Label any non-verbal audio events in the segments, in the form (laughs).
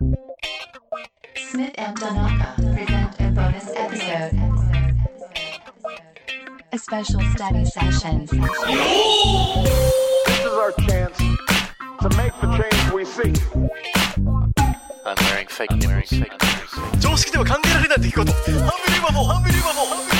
Smith and Donaka present a bonus episode. A special study session. This is our chance to make the change we seek. I'm wearing fake nipples. Fake nipples. 常識では考えられない出来事ハンビリーバボーハンビリーバボーハンビリー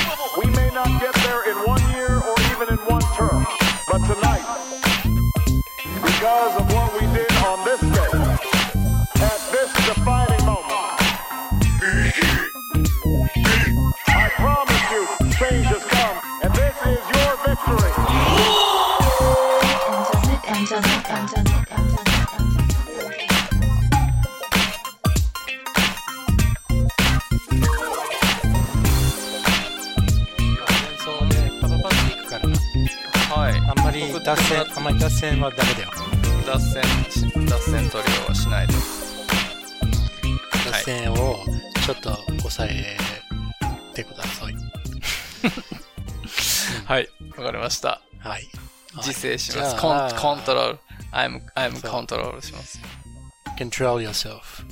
バボー 線はダメだよ。脱線し、脱線取りはしないで。脱線をちょっと抑えてください。(laughs) はい。わかりました。はい。自制します。じコンコントロール。I'm, I'm コントロールします。Control yourself.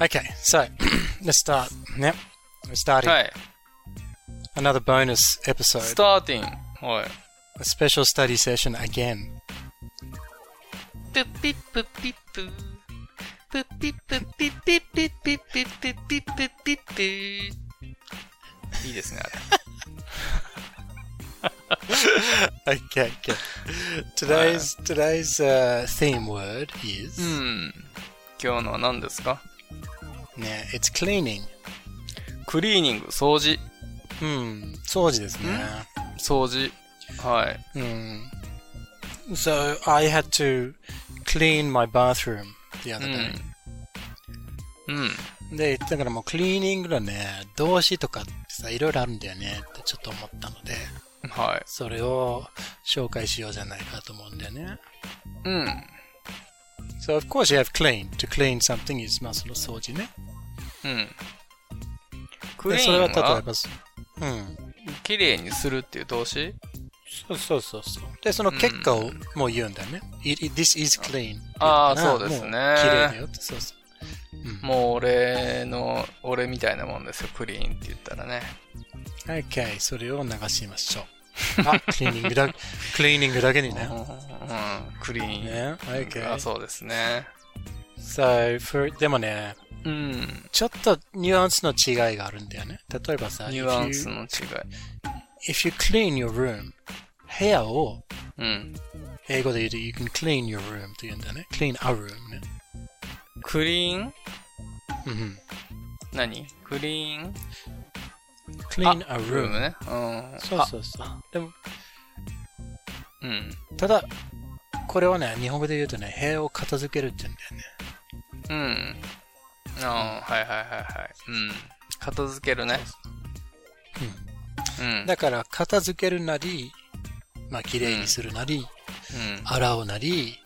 Okay, so (clears throat) let's start. Yep, we're starting はい。another bonus episode, スターティン。はい。A special study session again. いいですね、あれ。Okay, good. Today's today's uh, theme word is うん。今日のは何ですか yeah, it's cleaning. クリーニング、掃除。Hmm, 掃除ですね。掃除。はい。Hmm. So I had to clean my bathroom the other う day. ん。うん。で、だからもうクリーニングのね、動詞とかってさ、いろいろあるんだよねってちょっと思ったので、はい。それを紹介しようじゃないかと思うんだよね。うん。So of course you have clean. To clean something is まあその掃除ね。うん。クリでそれはーンは例えば、うん。綺麗にするっていう動詞？そうそうそうそう。で、その結果をもう言うんだよね。It- it- This is clean. ああそうですね綺麗だよって。そうそう。もう俺の、俺みたいなもんですよ、クリーンって言ったらね。OK、それを流しましょう。(laughs) あ、クリーニングだ、クリーニングだけにねう。ん、うんクリーン。ね、OK あ、。そうですね。So, for, でもね、うん。ちょっとニュアンスの違いがあるんだよね。例えばさ、ニュアンスの違い。if you clean your room, 部屋をうん。英語で言うと you can clean your room と言うんだよね。clean a room ね。クリーン？うん何？クリーン？clean a room. ムね。うん。そうそうそう。でも、あうん。ただ、これはね、日本語で言うとね、部屋を片付けるって言うんだよね。うん。ああ、はいはいはいはい。うん。片付けるね。うん。だから、片付けるなり、まあ、綺麗にするなり、うん。洗うなり、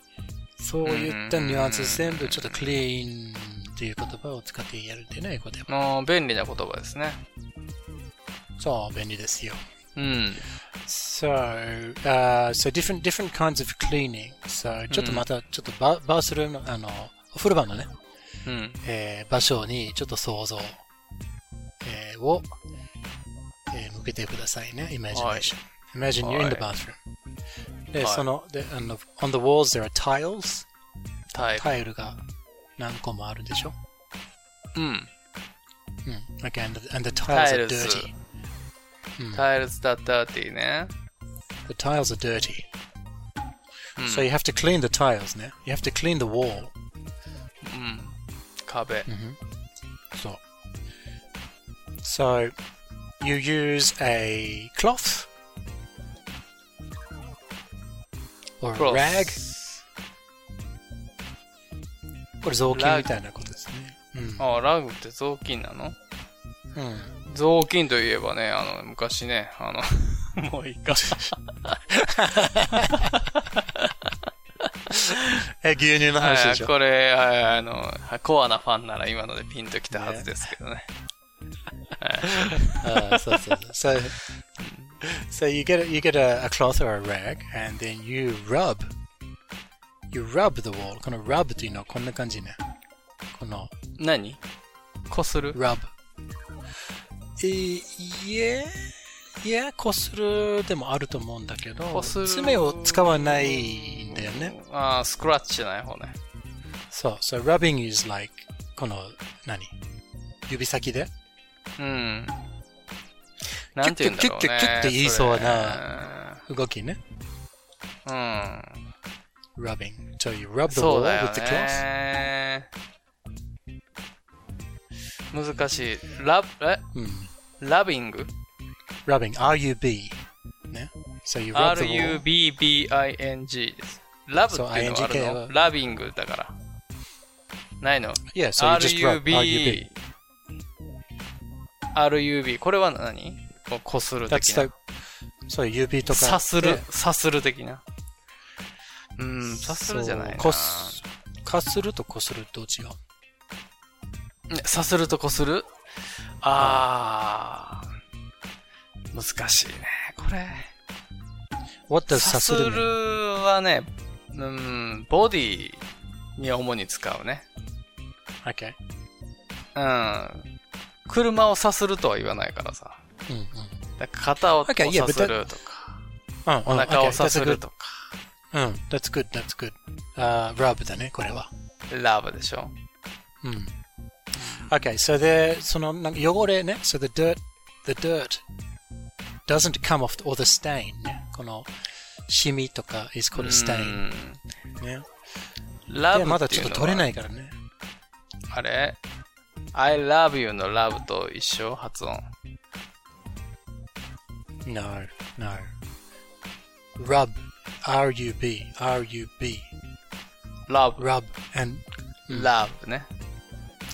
そういったニュアンス全部ちょっとクリーンっていう言葉を使ってやるんでね、英語では。ああ、便利な言葉ですね。そう、便利ですよ。うん。So, uh, so different, different kinds of cleaning. So, ちょっとまた、ちょっとババースルームの、あの、お風呂場のね、うん。えー場所にちょっと想像、えーを、えー向けてくださいね。imagination. Imagine you're in the は bathroom. で、はいその、で、あの、on the walls there are tiles. タイル。タイルが何個もあるでしょうん。うん。Okay, and the, and the tiles タイ are ルズ dirty. タイルズだったっていうね。 The tiles are dirty. うん So you have to clean the tiles ね。You have to clean the wall. うん。壁。 So, so you use a cloth or ス rag? これ雑巾みたいなことですね。うん。ああ、ラグって雑巾なの？うん。雑巾といえばね、あの、昔ね、あの、(laughs) もういいか。(laughs) え、牛乳の話でしょ？これ、はいあの、コアなファンなら今のでピンときたはずですけどね。(laughs) ああ、そうそうそう。So you get a, you get a, a cloth or a rag and then you rub you rub the wall. この rub というのはこんな感じね。この何？こする？rub。えー、いえ、いや、こするでもあると思うんだけど、爪を使わないんだよね。ああ、スクラッチじゃない方ね。そう、so rubbing is like, この、何？指先で？うん。なんて言うんだろうね。キュッキュッキュッキュッって言いそうな。動きね。うん。rubbing. So you rub the wall with the cloth. ね。難しい。ラブ、えうん。ラビング rubbing, R-U-B. ね。So you rub the wall. ?R-U-B-B-I-N-G です。ラブっていうのはあるのはラビングだから。ないの Yeah, so you just R-U-B. ?R-U-B。R-U-B。これは何こうこする的 That's なそう指とか。さするで、さする的な。うん、さするじゃないな。そうこす、かするとこする？どう違うねさするとこする？あー、難しいね。これ。?What does さすさする mean? るはね、うん、ボディに主に使うね。Okay. うん。車をさするとは言わないからさ。うんうん。肩を Okay, こう yeah, さするとか、うんうん。お腹 okay, をさするとか、うん。That's good, that's good. あ、rub だね、これは。ラブでしょうん。Okay, so the, そのなんか汚れね、so the dirt, the dirt doesn't come off, or the stain ね。このシミとか is called a う stain んね。ラブで、まだちょっと取れないからね。あれ ?I love you の love と一緒発音。No, no. Rub, R-U-B, R-U-B, love, rub, and love ね。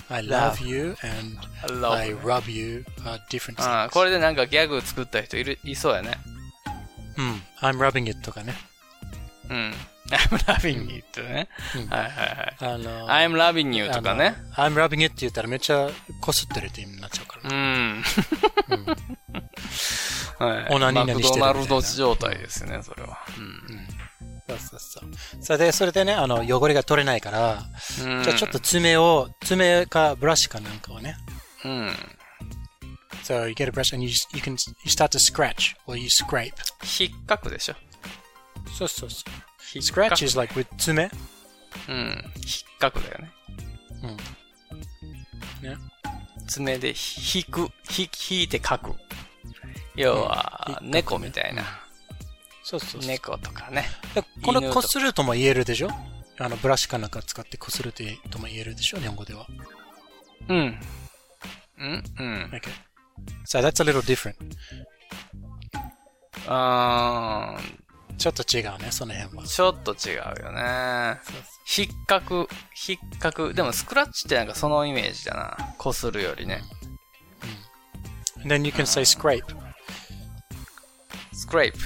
I Love. love you and love I rub you are different あ things. これでなんかギャグ作った人いる、いそうやね。うん。I'm rubbing it とかね。うん。I'm (laughs) loving you ってね。うんはいはいはい。あの、 I'm loving you とかね。あの I'm rubbing it って言ったらめっちゃこすってるって意味になっちゃうからうね。ん。 はい。オナニー何してるマクドナルド状態ですね、それは。そうそうそう。それで、それでね、あの、汚れが取れないから、うん。じゃあちょっと爪を、爪かブラシかなんかをね。うん。So you get a brush and you, you can, you start to scratch or you scrape. 引っかくでしょ？そうそうそう。Scratch is like with 爪。うん。引っかくだよね。うん。ね。爪で引く、引引いて書く。要は、うん猫みたいな。そうそう。猫とかね。でこの犬とこするとも言えるでしょ？あの、ブラシかなんか使ってこするとも言えるでしょ？日本語では。うん。うんうん。Okay. So that's a little different. あーちょっと違うね、その辺は。ちょっと違うよね。引っかく、引っかく。でもスクラッチってなんかそのイメージだな。こするよりね。And then you can say scrape. スクレープ。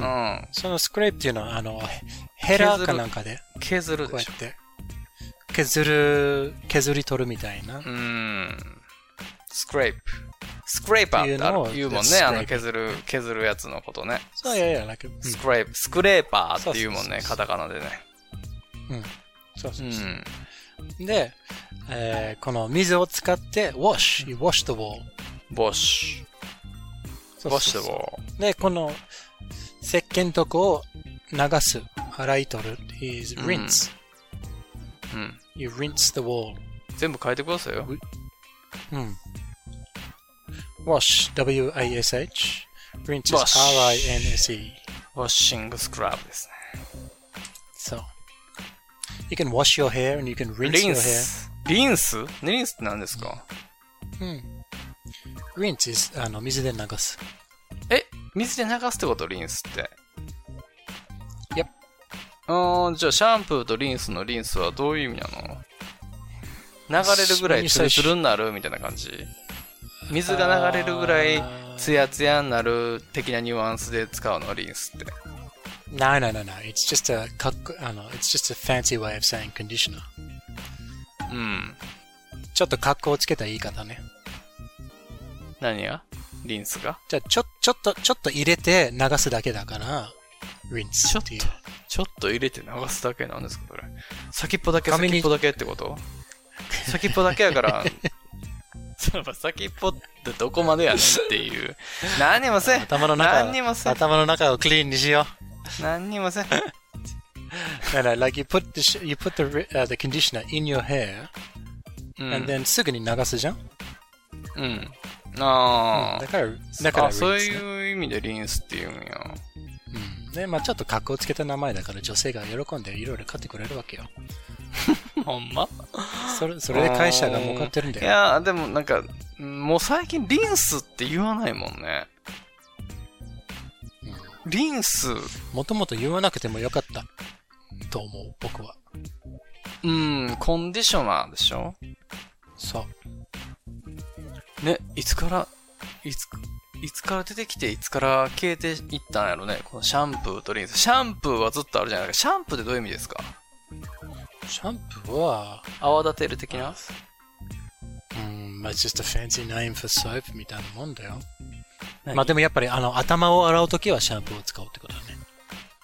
うん。そのスクレープっていうのは、あの、ヘラかなんかで、削るでしょこうやっ。て、削る、削り取るみたいなう。ん。スクレープ。スクレーパーってあ言うもんね。あの削る、削るやつのことね。そういやいや、うんスクレープ。スクレーパーって言うもんね。カタカナでね。そうそううそう。ん。で、えーこの水を使って、wash, you wash the wall. ボッシュ。でこの石鹸とこを流す、洗い取る is うん rinse. うん。You rinse the wall. 全部書いてくださいよ。うん。wash, W-A-S-H. rinse is R-I-N-S-E. ウォッシングスクラブですね。So, you can wash your hair and you can rinse リ your ン hair. ス。リンスリンスって何ですかうん。rinse is あの水で流す。え水で流すってことリンスって。Yep. うーん、じゃあシャンプーとリンスのリンスはどういう意味なの？流れるぐらいツルツルになるみたいな感じ？水が流れるぐらいツヤツヤになる的なニュアンスで使うのリンスって。No, no, no, no. It's just a かっこあの it's just a fancy way of saying conditioner. うん。ちょっと格好をつけた言い方ね。何が？リンスが？じゃあ、ちょ、ちょっと、ちょっと入れて流すだけだから、rinse っていう。ちょっと入れて流すだけなんですか、これ。先っぽだけ、先っぽだけってこと？先っぽだけやから、(laughs) 先っぽってどこまでやねんっていう。(laughs) 何にもせん。頭の中何にもせん。頭の中をクリーンにしよ何にもせん。う。だから、like you put the, sh- you put the, uh, the conditioner in your hair, うん。and then すぐに流すじゃん、うん。あだから、あ。だからあ、そういう意味でリンスっていうんや。うん。で、まあちょっと格好つけた名前だから女性が喜んでいろいろ買ってくれるわけよ。(laughs) ほんま？それ、それで会社が儲かってるんだよ。いや、でもなんか、もう最近リンスって言わないもんね。リンス、もともと言わなくてもよかった。と思う、僕は。うん、コンディショナーでしょ？そう。ね、いつから、いつ、いつから出てきて、いつから消えていったんやろね。このシャンプーとリンス。シャンプーはずっとあるじゃないですか。シャンプーってどういう意味ですか？シャンプーは、泡立てる的な？うん、まあ just a fancy name for soap みたいなもんだよ。何？まあでもやっぱりあの頭を洗うときはシャンプーを使うってことだね。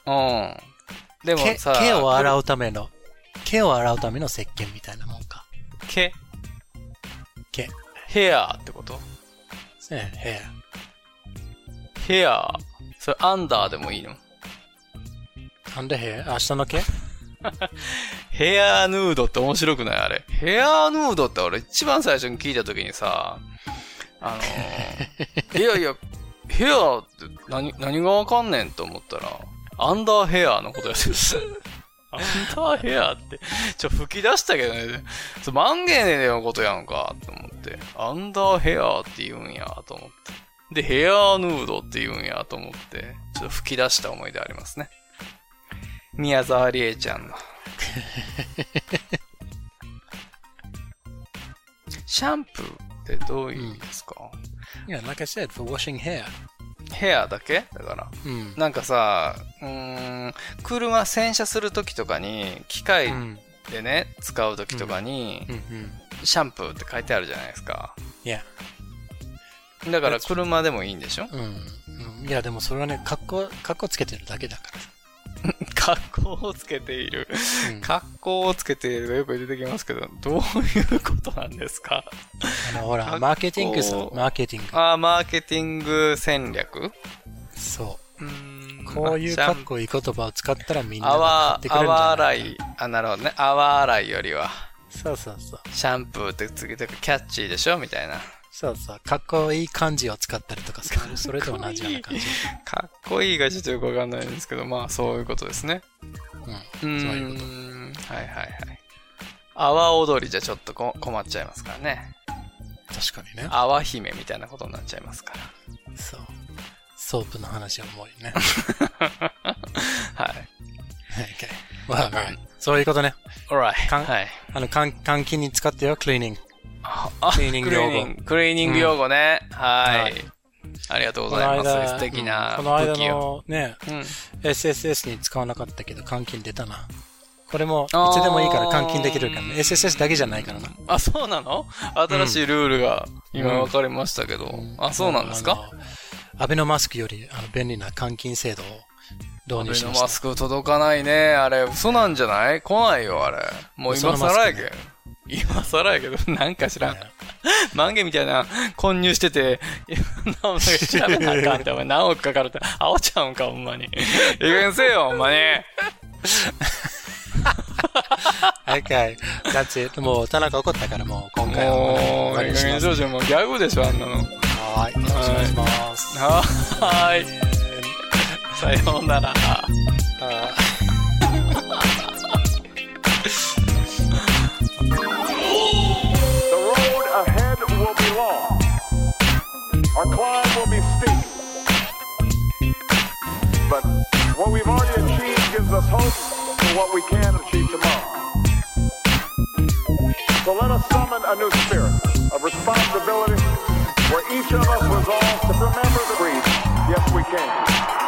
うん。でも毛さ、毛を洗うための、毛を洗うための石鹸みたいなもんか。毛毛？ヘアってこと？ねヘヘア。それアンダーでもいいの？ア。アンダーヘア明日の毛？ヘアヌードって面白くない？あれ。ヘアヌードって俺一番最初に聞いた時にさ、あのー、(laughs) いやいや、ヘアって何、何がわかんねんと思ったら、アンダーヘアのことやってる。アンダーヘアって、ちょ、吹き出したけどね、そう万元でのことやんか、と思って。アンダーヘアって言うんや、と思って。で、ヘアヌードって言うんや、と思って、ちょっと吹き出した思い出ありますね。宮沢りえちゃんの。シャンプーってどういう意味ですか、いや、like I said, for washing hair. ヘアだけ？だから。うん。なんかさ、うーん、車洗車するときとかに、機械うん。でね、使うときとかにう、ん。うん。シャンプーって書いてあるじゃないですか。いや。だから車でもいいんでしょ？うん。うんいや、でもそれはね、格好、格好つけてるだけだから。(laughs) 格好をつけている。うん格好をつけているがよく出てきますけど、どういうことなんですか？あの、ほら、マーケティングさ、マーケティング。あーマーケティング戦略？そう。うーんこういうかっこいい言葉を使ったらみんなが泡買ってくれるんじゃ泡ないか洗い。あ、なるほどね。泡洗いよりは、そうそうそう。シャンプーってつけてキャッチーでしょ？みたいな。そうそう。かっこいい漢字を使ったりとかする。それと同じような感じ。かっこいいがちょっとよくわかんないんですけど、まあそういうことですね。うん。うそうーいうこと。ん。はいはいはい。泡踊りじゃちょっとこ困っちゃいますからね。確かにね。泡姫みたいなことになっちゃいますから。そう。ソープの話は重いね。はい。okay. Well, right. そういうことね。alright. はい。あの、換換気に使ってよ、クリーニング。あクリーニング用語クリーニング用語ね。はい。はいありがとうございます。間、素敵なうんこの間武器を。のね、うん。SSS に使わなかったけど、換金出たな。これも、いつでもいいから換金できるからね。SSS だけじゃないからな。あ、そうなの？新しいルールが今分かりましたけど。あ、そうなんですか？アベノマスクよりあの便利な換金制度を導アベ入しました。ノマスク届かないね。あれ、嘘なんじゃない？来ないよ、あれ。もう今更やけん。今更やけど、なんか知らん。万元みたいな混入してて、なんか調べなあかんって、お前何億かかるって、あおちゃうんか、ほんまに。いい加減せえよ、ほんまに。もう田中怒ったからもう今回はもういもうギャグでしょ、あんなの。はい。よろしくお願いします。はーい。さようなら。Our climb will be steep. But what we've already achieved gives us hope for what we can achieve tomorrow. So let us summon a new spirit of responsibility where each of us resolves to remember the breeze. Yes, we can.